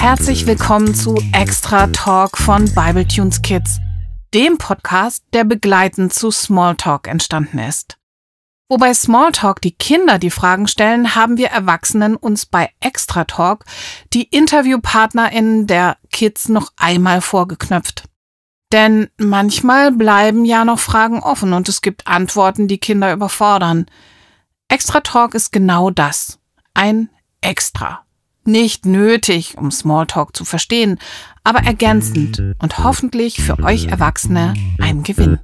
Herzlich willkommen zu Extra Talk von Bibletunes Kids, dem Podcast, der begleitend zu Smalltalk entstanden ist. Wobei Smalltalk die Kinder die Fragen stellen, haben wir Erwachsenen uns bei Extra Talk die InterviewpartnerInnen der Kids noch einmal vorgeknöpft. Denn manchmal bleiben ja noch Fragen offen und es gibt Antworten, die Kinder überfordern. Extra Talk ist genau das. Ein Extra. Nicht nötig, um Smalltalk zu verstehen, aber ergänzend und hoffentlich für euch Erwachsene ein Gewinn.